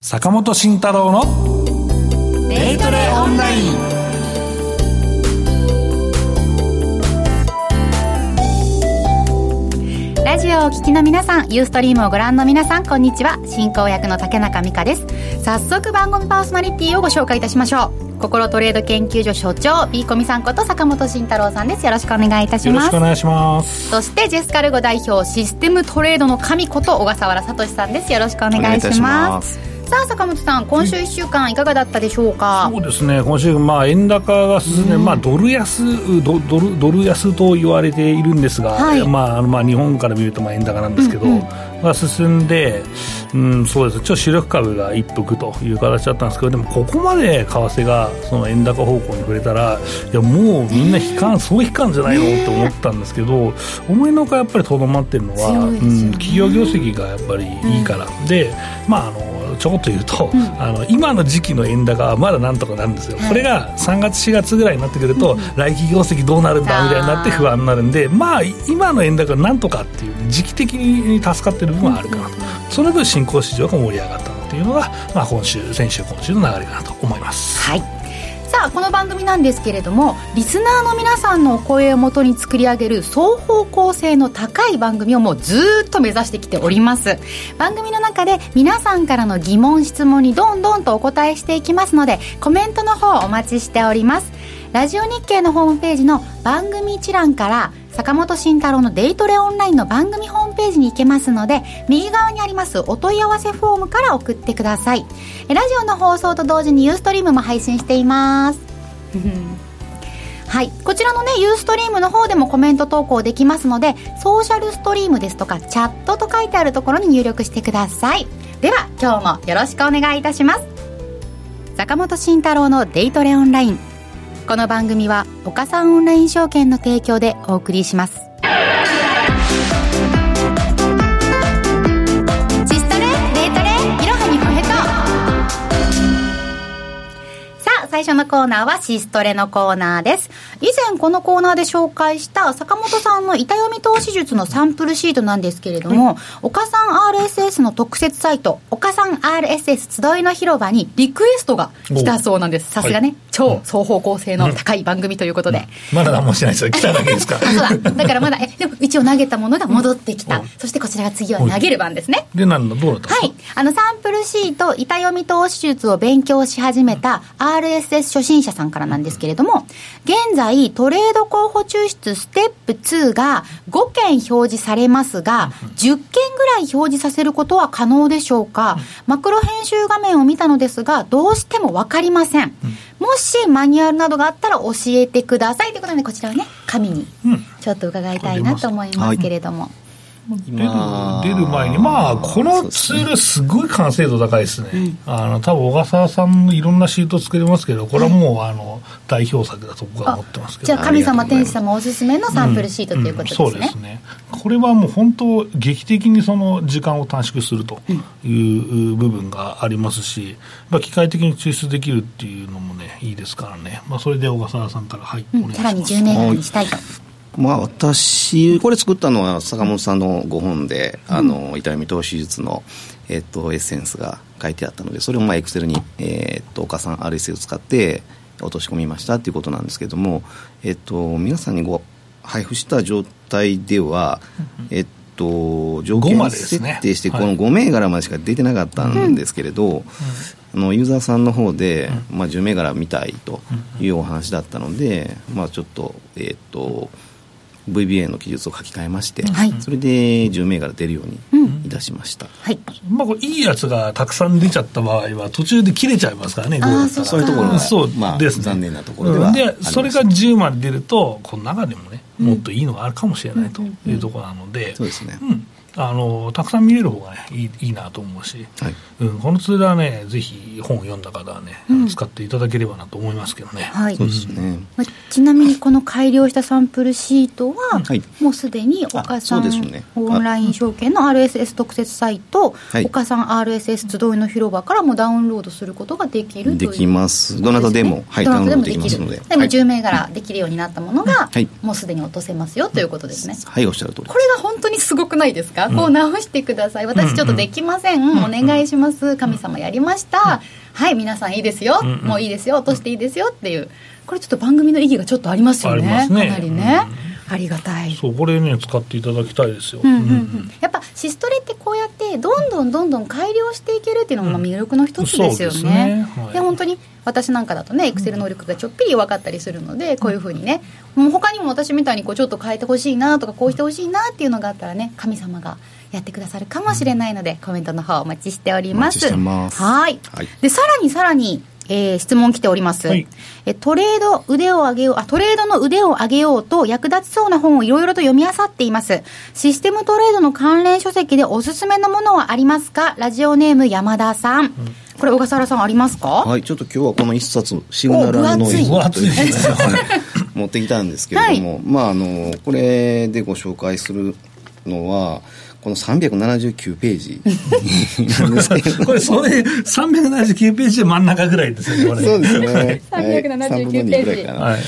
坂本慎太郎のデイトレオンラインラジオをお聞きの皆さん、ユーストリームをご覧の皆さん、こんにちは。進行役の竹中美香です。早速番組パーソナリティをご紹介いたしましょう。心トレード研究所所長、ビーコミさんこと坂本慎太郎さんです。よろしくお願いいたします。よろしくお願いします。そして、ジェスカルゴ代表、システムトレードの神こと、小笠原聡さんです。よろしくお願いします。さあ坂本さん今週1週間いかがだったでしょうか、そうですね。今週、まあ、円高が進んで、まあ、ドル安ドドルドル安と言われているんですが、はい。まああのまあ、日本から見るとまあ円高なんですけど、うんうん。が進んで、うん、そうです。ちょっと主力株が一服という形だったんですけどでもここまで為替がその円高方向に触れたらいやもうみんな悲観、そう悲観じゃないの？って思ったんですけど思いのほかやっぱりとどまってるのは、ね。うん、企業業績がやっぱりいいから、でまああのちょこっと言うと、あの今の時期の円高はまだなんとかなるんですよ、これが3月、4月ぐらいになってくると、来期業績どうなるんだみたいになって不安になるんで、まあ、今の円高はなんとかっていう、時期的に助かってる部分はあるかなと、その分、新興市場が盛り上がったっていうのが、まあ、今週、先週、今週の流れかなと思います。はいさあこの番組なんですけれどもリスナーの皆さんのお声をもとに作り上げる双方向性の高い番組をもうずっと目指してきております。番組の中で皆さんからの疑問質問にどんどんとお答えしていきますのでコメントの方お待ちしております。ラジオ日経のホームページの番組一覧から坂本慎太郎のデイトレオンラインの番組ホームページに行けますので右側にありますお問い合わせフォームから送ってください。ラジオの放送と同時にユーストリームも配信しています。はい、こちらのねユーストリームの方でもコメント投稿できますのでソーシャルストリームですとかチャットと書いてあるところに入力してください。では今日もよろしくお願いいたします。坂本慎太郎のデイトレオンライン。この番組は岡三オンライン証券の提供でお送りします。最初のコーナーはシストレのコーナーです。以前このコーナーで紹介した坂本さんの板読み投資術のサンプルシートなんですけれども、岡さん RSS の特設サイト、岡さん RSS 集いの広場にリクエストが来たそうなんです。さすがね、はい超双方向性の高い番組ということで。まだ何もしてないですよ、来ただけですか そうだ。だからまだ、え、でも一応投げたものが戻ってきた。うんそしてこちらが次は投げる番ですね。で、なんだ、どうだったんですか？はい。あの、サンプルシート、板読み投資術を勉強し始めた RSS 初心者さんからなんですけれども、現在、トレード候補抽出ステップ2が5件表示されますが、10件ぐらい表示させることは可能でしょうか？マクロ編集画面を見たのですが、どうしてもわかりません。もしマニュアルなどがあったら教えてください。ということで、こちらをね、紙にうん。ちょっと伺いたいなと思いますけれども。出る出る前に、まあ、このツール、すごい完成度高いですね、あの多分小笠原さんのいろんなシート作れますけど、これはもう、あの代表作だと僕は思ってますけど、じゃあ神様天使様おすすめのサンプルシートということですね、うんそうですね、これはもう本当、劇的にその時間を短縮するという部分がありますし、まあ、機械的に抽出できるっていうのもね、いいですからね、まあ、それで小笠原さんから、はい、うんお願いします。さらに10年後にしたいと、まあ、私、これ作ったのは坂本さんのご本で、あの痛み投資術の、えっと、エッセンスが書いてあったので、それをまあエクセルに、えっと、岡さん RSA を使って落とし込みましたっていうことなんですけども、えっと、皆さんにご配布した状態では、えっと、条5件設定して、こはいの5銘柄までしか出てなかったんですけれど、あのユーザーさんの方で、まあ、10銘柄見たいというお話だったので、まあ、ちょっと,、えっと VBA の記述を書き換えまして、はい。それで10銘柄出るようにいたしました、はい。まあ、これいいやつがたくさん出ちゃった場合は、途中で切れちゃいますからね、そういうところがそうまあですね。残念なところではありまですそれが10まで出ると、この中でもね、もっといいのがあるかもしれないというところなので、そうですね。うんあのたくさん見れる方がねいいいいなと思うし、はい。うん、このツールはね、ぜひ本を読んだ方はね、あの使っていただければなと思いますけどね。はい。そうですね、まあちなみにこの改良したサンプルシートは、はい。もうすでに岡さん、ね。オンライン証券の RSS 特設サイト、はい。岡さん RSS 集いの広場からもダウンロードすることができるできます。どなたでもはいダウンロードできますので。でもはい。10銘柄できるようになったものが、はい。もうすでに落とせますよということですね、はい。おっしゃる通りこれが本当にすごくないですか？か、こう直してください。私ちょっとできません、お願いします。神様やりました、はい皆さんいいですよ、もういいですよ。落としていいですよっていう。これちょっと番組の意義がちょっとありますよね、ね、かなりね、ありがたい。そうこれね使っていただきたいですよ、やっぱシストレってこうやってどんどんどんどん改良していけるっていうのも魅力の一つですよね、うん、で、ね。はい、本当に私なんかだとねエクセル能力がちょっぴり弱かったりするので、こういうふうにね。もう他にも私みたいにこうちょっと変えてほしいなとかこうしてほしいなっていうのがあったらね神様がやってくださるかもしれないので、コメントの方お待ちしております。はい。でさらにさらにえー、質問来ております、はい、えトレード腕を上げようあトレードの腕を上げようと役立ちそうな本をいろいろと読み漁っています。システムトレードの関連書籍でおすすめのものはありますか？ラジオネーム山田さん、うん。これ小笠原さんありますか？はいちょっと今日はこの一冊シグナルノイズという持ってきたんですけれども、はい、まああのこれでご紹介するのはこの379ページ。これそれ379ページで真ん中ぐらいですよねそうですね、はい、379ページ、はい、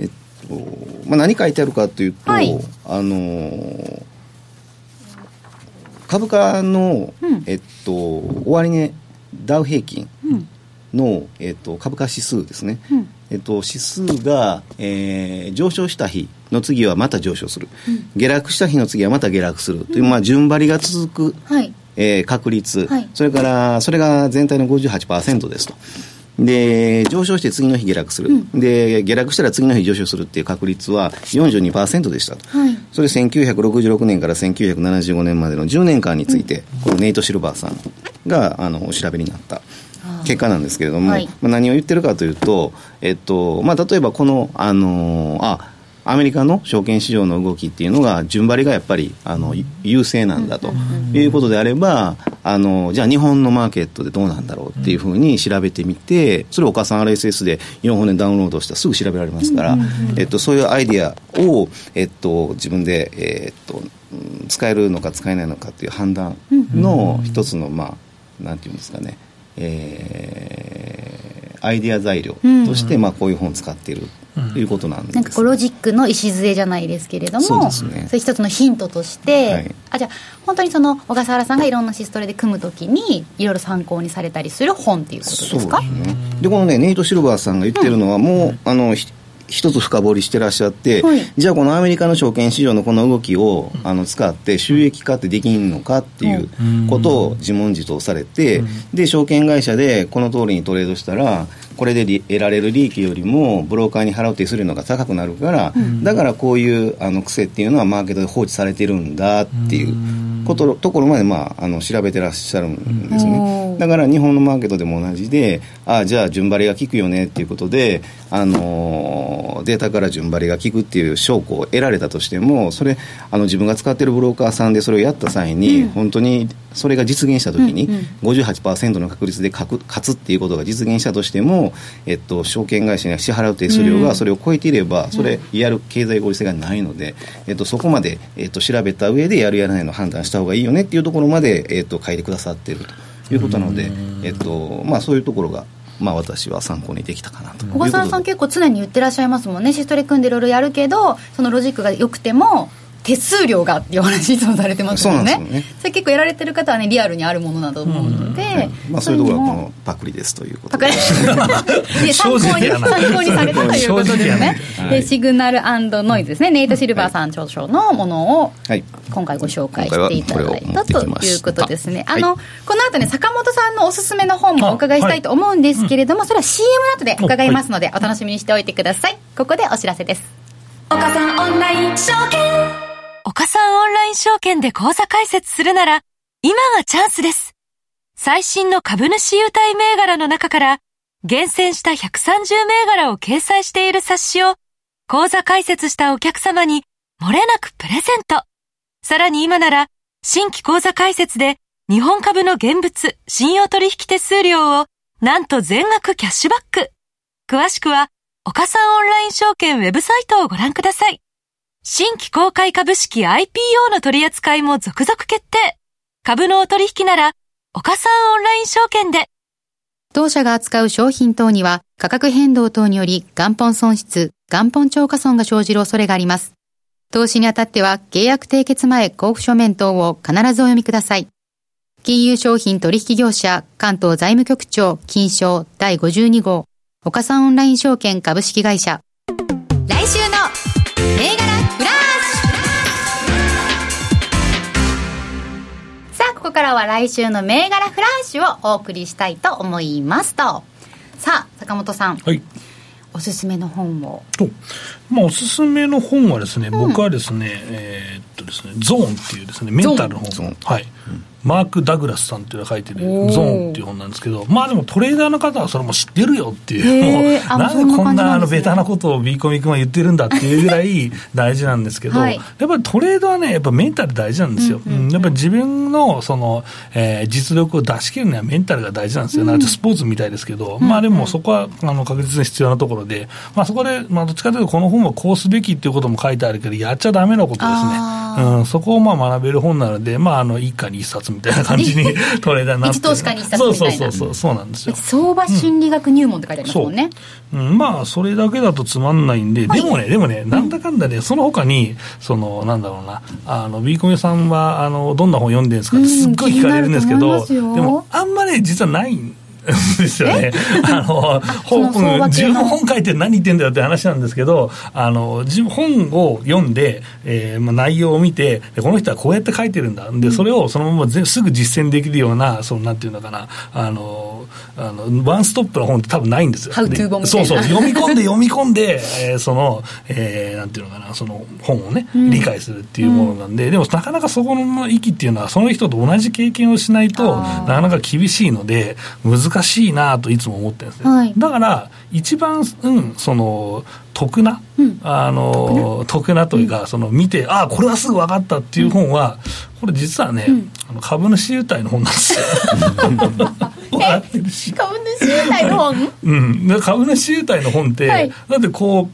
えっとまあ、何書いてあるかというと、はい、あの株価の、うん、えっと終値、ね、ダウ平均の、えっと、株価指数ですね、うん。えっと、指数が、えー、上昇した日の次はまた上昇する、うん、下落した日の次はまた下落するという、まあ、順張りが続く、はい。えー、確率、はい、それからそれが全体の58%ですと。で上昇して次の日下落する、うん、で下落したら次の日上昇するっていう確率は42%でしたと、はい、それ1966年から1975年までの10年間について、うん、このネイト・シルバーさんがあのお調べになった結果なんですけれども、はい、まあ、何を言ってるかというと、えっとまあ、例えばこの、あのー、あアメリカの証券市場の動きっていうのが順張りがやっぱりあの優勢なんだということであればあのじゃあ日本のマーケットでどうなんだろうっていうふうに調べてみてそれを岡さん RSS で4本でダウンロードしたらすぐ調べられますから、えっと、そういうアイディアを、えっと、自分で、えっと、使えるのか使えないのかっていう判断の一つのまあなんていうんですかねえー、アイデア材料として、まあ、こういう本を使っているということなんです、なんかこうロジックの礎じゃないですけれどもそうですね。それ一つのヒントとして、はい、あじゃあ本当にその小笠原さんがいろんなシストレで組むときにいろいろ参考にされたりする本っていうことですか？そうですね。でこのねネイト・シルバーさんが言ってるのは、もうあの一つ深掘りしてらっしゃって、はい、じゃあこのアメリカの証券市場のこの動きをあの使って収益化ってできんのかっていうことを自問自答されて、で証券会社でこの通りにトレードしたらこれで得られる利益よりもブローカーに払う手数料のが高くなるから、だからこういうあの癖っていうのはマーケットで放置されてるんだっていうことところまで、まあ、あの調べてらっしゃるんですね。だから日本のマーケットでも同じでああじゃあ順張りが効くよねっていうことで、あのデータから順張りが効くっていう証拠を得られたとしてもそれあの自分が使ってるブローカーさんでそれをやった際に、うん、本当にそれが実現したときに、うんうん、58%の確率で勝つっていうことが実現したとしても、えっと、証券会社に支払う手数料がそれを超えていれば、それやる経済合理性がないので、えっと、そこまで、えっと、調べた上でやるやらないの判断した方がいいよねっていうところまで、えっと、書いてくださっているということなので、えっとまあ、そういうところがまあ、私は参考にできたかなと。小笠原さん結構常に言ってらっしゃいますもんね。シストレ組んでいろいろやるけどそのロジックがよくても手数料がっていう話いつもされてますもんねそね。それ結構やられてる方はねリアルにあるものだと思うので、うんうん、まあ、そういうところはこのパクリですということで。参考に参考にされたということですね、はい、シグナルノイズですねネイト・シルバーさん著書のものを今回ご紹介していただいたということですね、あの、はい、この後ね坂本さんのおすすめの本もお伺いしたいと思うんですけれども、それは CM の後で伺いますので、お楽しみにしておいてください。ここでお知らせです。岡さんオンライン証券岡さんオンライン証券で口座開設するなら、今がチャンスです。最新の株主優待銘柄の中から、厳選した130銘柄を掲載している冊子を、口座開設したお客様に、漏れなくプレゼント。さらに今なら、新規口座開設で、日本株の現物、信用取引手数料を、なんと全額キャッシュバック。詳しくは、岡さんオンライン証券ウェブサイトをご覧ください。新規公開株式 IPO の取り扱いも続々決定。株のお取引なら、岡さんオンライン証券で。当社が扱う商品等には価格変動等により元本損失、元本超過損が生じる恐れがあります。投資にあたっては、契約締結前交付書面等を必ずお読みください。金融商品取引業者関東財務局長金賞第52号岡さんオンライン証券株式会社来週のからは来週の銘柄フラッシュをお送りしたいと思いますとさあ坂本さん、はいおすすめの本をと、まあ、おすすめの本はですね、僕はですね、えーっとですね、ゾーンっていうですね、メンタルの本。はい。うんマーク・ダグラスさんっていうのが書いてるゾーンっていう本なんですけど、まあでもトレーダーの方はそれも知ってるよっていう、なんでこんなあのベタなことをビーコミ君は言ってるんだっていうぐらい大事なんですけど、はい。やっぱりトレードはね、やっぱメンタル大事なんですよ。うんやっぱり自分のその、えー実力を出し切るにはメンタルが大事なんですよ。なんかスポーツみたいですけど、まあでもそこはあの確実に必要なところで、まあそこで、まあどっちかというとこの本はこうすべきっていうことも書いてあるけど、やっちゃダメなことですね。うん、そこをまあ学べる本なので、まああの一家に一冊みたいな感じにトレーダーになって一投資家にそうそうそうそう、そうなんですよ。相場心理学入門って書いてありますもんね、うん、まあ、それだけだとつまんないんで、でもね、でもね、なんだかんだね、その他に、その、なんだろうな、あの、ビーコミさんは、あの、どんな本読んでるんですかってすっごい聞かれるんですけうんど、でも、あんまね、実はないんです よね。あの、本、自分も本書いて何言ってんだよって話なんですけど、あの、本を読んで、えーまあ、内容を見て、でこの人はこうやって書いてるんだ。で、それをそのままぜすぐ実践できるような、その、なんていうのかな、あの、あの、ワンストップの本って多分ないんですよ。そうそう、読み込んで読み込んで、えーその、えーなんていうのかな、その本をね、理解するっていうものなんで、でもなかなかそこの域っていうのは、その人と同じ経験をしないと、なかなか厳しいので、難しいなといつも思ってるんですね。はい。だから、一番、うん、その、得な、あの、得な？というか、その見て、ああ、これはすぐ分かったっていう本は、これ実はね、あの株主優待の本なんですよ。笑ってるし。株主優待の本うん、で株主優待の本って、はい。だってこ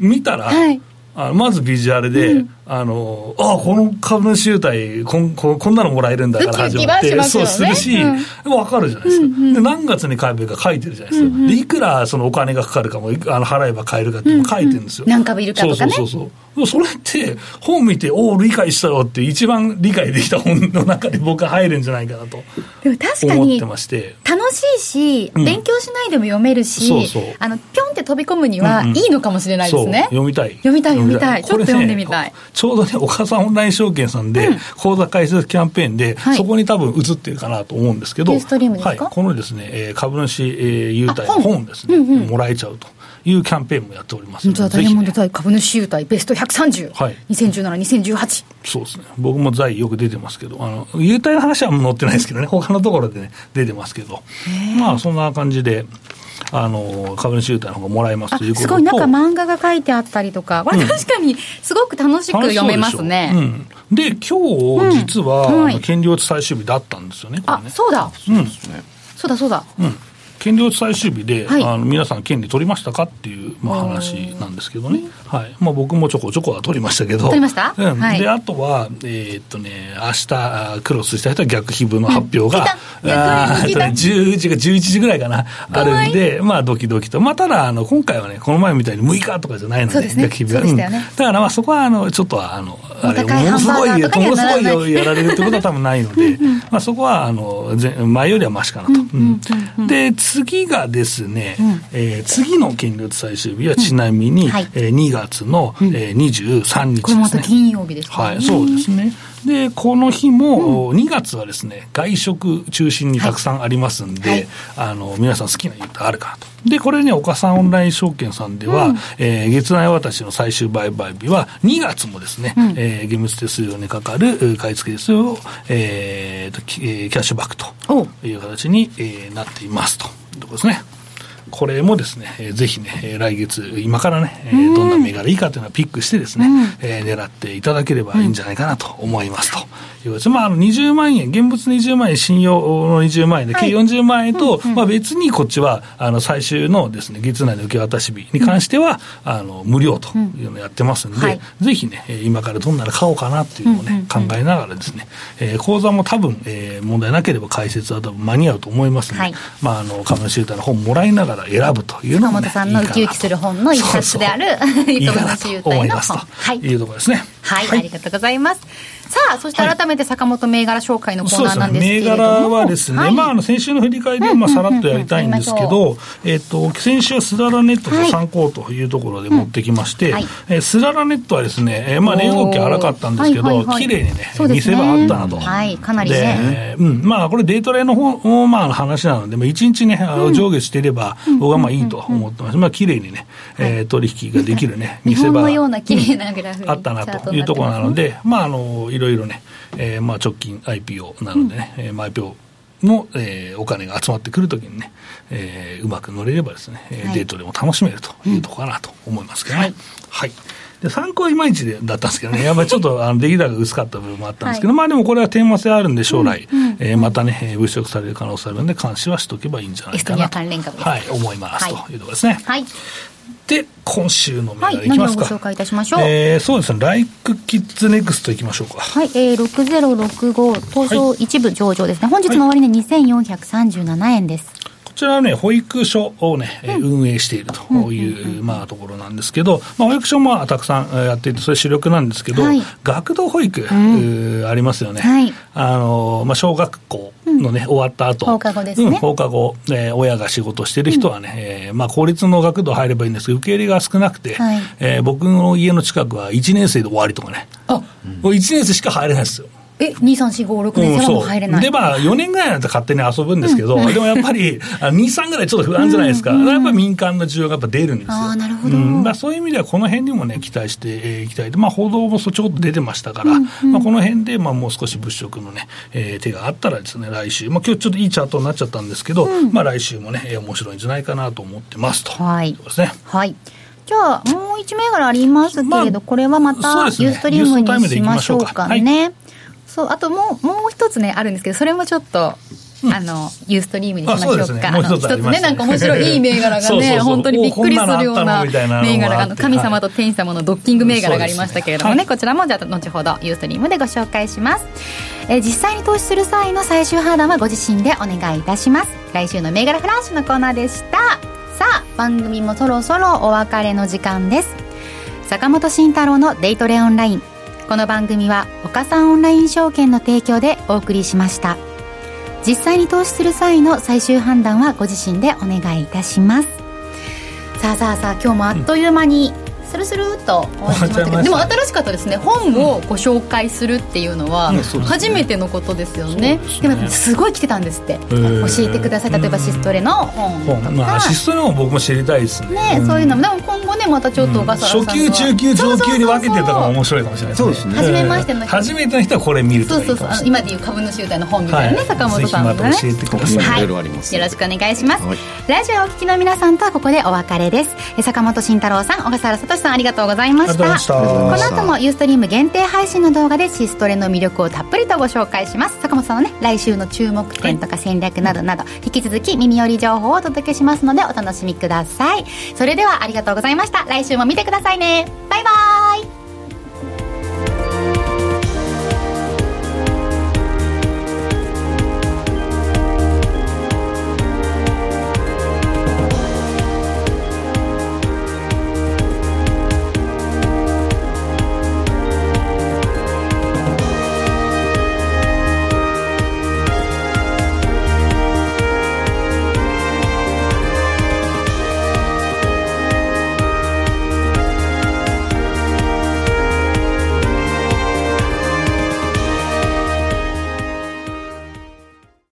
う見たら、はい。あまずビジュアルで、あのあこの株主優待こんここんなのもらえるんだから始まってはしますよね。そうするし、うん。分かるじゃないですか、で何月に買えばいいか書いてるじゃないですか、でいくらそのお金がかかるかもあの払えば買えるかって書いてるんですよ、何株いるかとかね。そうそうそうそう。それって本見ておお理解したよって一番理解できた本の中で僕は入るんじゃないかなとでも確かに思ってまして。楽しいし、うん。勉強しないでも読めるしそうそう。あのピョンって飛び込むにはうんうん。いいのかもしれないですね、読みたい。読みたい読みたい。ちょっと読んでみたいちょうどね岡さんオンライン証券さんで、口座開設キャンペーンで、はい。そこに多分映ってるかなと思うんですけどはい、このですね、えー株主、えー優待あ本。本ですね、もらえちゃうというキャンペーンもやっております本当はダイヤモンド対株主優待ベスト130、はい。2017、2018そうですね。僕も在よく出てますけどあの優待の話はもう載ってないですけどね。他のところでね出てますけど。まあそんな感じであの株主優待の方がもらえますあということと。すごいなんか漫画が書いてあったりとか、これ確かにすごく楽しく読めますね、うん、で今日実は、うんはい権利落ち最終日だったんですよねね。あそうだ。うん。そうだそうだ。うん権利落ち最終日で、はい。あの皆さん権利取りましたかっていう、まあ、話なんですけどね、はい。まあ、僕もちょこちょこは取りましたけど。取りました？うん。はい。であとはえーっとね明日あクロスした人は逆皮膚の発表が、来た。あーえっとね10時か11時ぐらいかなあるんでまあドキドキと。まあただあの今回はねこの前みたいに6日とかじゃないのでですね。逆皮膚は。そうでしたよね。うん。だからまあそこはあのちょっとはあのあれものすごいものすごいやられるってことは多分ないので、まあ、そこはあの前前よりはマシかなと。うん。で次がですね、えー次の権利最終日はちなみに、はい。えー2月の、えー23日これもまたですね。金曜日ですかはい、そうですね。で、この日も、2月はですね、外食中心にたくさんありますんで、はい。あの、皆さん好きな言うとあるかなと。で、これね、岡さんオンライン証券さんでは、えー月内渡しの最終売買日は、2月もですね、えー、現物手数料にかかるえー買い付け手数料を、えーとキャッシュバックとお。いう形に、えーなっていますとところですね。これもですね、えーぜひね、えー来月、今からね、えーどんな銘柄いいかというのをピックしてですね、えー狙っていただければいいんじゃないかなと思いますと。いうことです。まあ、あの、20万円、現物20万円、信用の20万円で、計40万円と、まあ別にこっちは、あの、最終のですね、月内の受け渡し日に関しては、あの、無料というのをやってますんで、はい。ぜひね、えー今からどんなの買おうかなっていうのをね、考えながらですね、えー講座も多分、えー問題なければ解説は多分間に合うと思いますんで、はい。まあ、あの、株主優待の本もらいながら、選ぶというのも、ね、さんのウキウキする本の一冊である いいかなと思います。と、はい、いうところですね。はい、はい、ありがとうございますさあそして改めて坂本銘柄紹介のコーナーなんですけれども、銘柄はですね、はい、まあ、あの先週の振り返りをまあさらっとやりたいんですけど、えっと、先週はスララネットと参考というところで持ってきまして、はい、えー、スララネットはですね、えー、まあ、値動き荒かったんですけど、綺麗にね、見せ場あったなと。はい、かなりね。うん、まあ、これデイトレの方、まあ、話なので、まあ、1日ね、上下していれば、僕はまあいいと思ってます。まあ、綺麗にね、えー、取引ができるね、見せ場。あったなというところなので、まあ、あの、いろいろね、えー、まあ直近 IPO なのでね、うん、IPO の、えー、お金が集まってくるときにね、えー、うまく乗れればですね、はい、デートでも楽しめるというところかなと思いますけどね。はい、はいで参考はいまいちだったんですけどね、やっぱりちょっとあの出来高が薄かった部分もあったんですけど、はい、まあでもこれは天末であるんで、将来、うんうん、えー、またね、物色される可能性あるんで、監視はしとけばいいんじゃないかなと、はい、思います、というところですね。はいで、今週の銘柄いきますか。はい、ご紹介いたしましょう？えー、そうですね、ライクキッズネクストいきましょうか。はい、えー、6065、東証一部上場ですね。はい、本日の終値、ね、2437円です。こちらはね、保育所をね、うん、運営しているという、まあ、ところなんですけど、まあ、保育所もたくさんやっていて、それ主力なんですけど、はい、学童保育、うん、ありますよね。はい、あの、まあ、小学校のね、うん、終わった後。放課後ですね。放課後、えー、親が仕事してる人はね、うん、えー、まあ、公立の学童入ればいいんですけど、受け入れが少なくて、はい、えー、僕の家の近くは1年生で終わりとかね。あ、もう1年生しか入れないですよ。え、2、3、4、5、6年生はもう入れない、うん、で、まあ、4年ぐらいだと勝手に遊ぶんですけど、うん、でもやっぱり、2、3ぐらいちょっと不安じゃないですか。うん、やっぱり民間の需要がやっぱ出るんですよ。あなるほど。うん、だそういう意味では、この辺にもね、期待していきたい。まあ、報道もちょっと出てましたから、うんうん、まあ、この辺で、まあ、もう少し物色のね、えー、手があったらですね、来週、まあ、今日ちょっといいチャートになっちゃったんですけど、まあ、来週もね、えー、面白いんじゃないかなと思ってますと。はい。そうですね。はい。じゃあ、もう一銘柄ありますけれど、まあ、これはまた、ユーストリームにしましょうかね。はいそうあともうもう一つねあるんですけどそれもちょっとあの、ユーストリームにしましょうか。あう一つね、なんか面白いいい銘柄がね、本当にびっくりするような銘柄が、あの、神様と天様のドッキング銘柄がありましたけれどもね、こちらもじゃあ、後ほどユーストリームでご紹介します。え実際に投資する際の最終判断はご自身でお願いいたします。来週の銘柄フラッシュのコーナーでした。さあ、番組もそろそろお別れの時間です。坂本慎太郎のデイトレオンライン。この番組は岡三オンライン証券の提供でお送りしました。実際に投資する際の最終判断はご自身でお願いいたします。さあさあさあ今日もあっという間に、うんスルスルっと終わりましたけどでも新しかったですね。本をご紹介するっていうのは初めてのことですよね,、でもすごい来てたんですって。教えてください。例えばシストレの本とか、シストレの本僕も知りたいですね。ねそういうのも。でも今後ねまたちょっと小笠原さん初級中級上級に分けてたら面白いかもしれないそうですね初めましての人。初めての人はこれ見るとそうそうそう。今でいう株主優待の本みたいなね坂本さんがね。教えてください。よろしくお願いします。ラジオお聞きの皆さんとはここでお別れです。坂本慎太郎さん小笠原聡さんありがとうございました。この後もユーストリーム限定配信の動画でシストレの魅力をたっぷりとご紹介します。坂本さんのね来週の注目点とか戦略などなど、はい、引き続き耳寄り情報をお届けしますのでお楽しみください。それではありがとうございました。来週も見てくださいね。バイバイ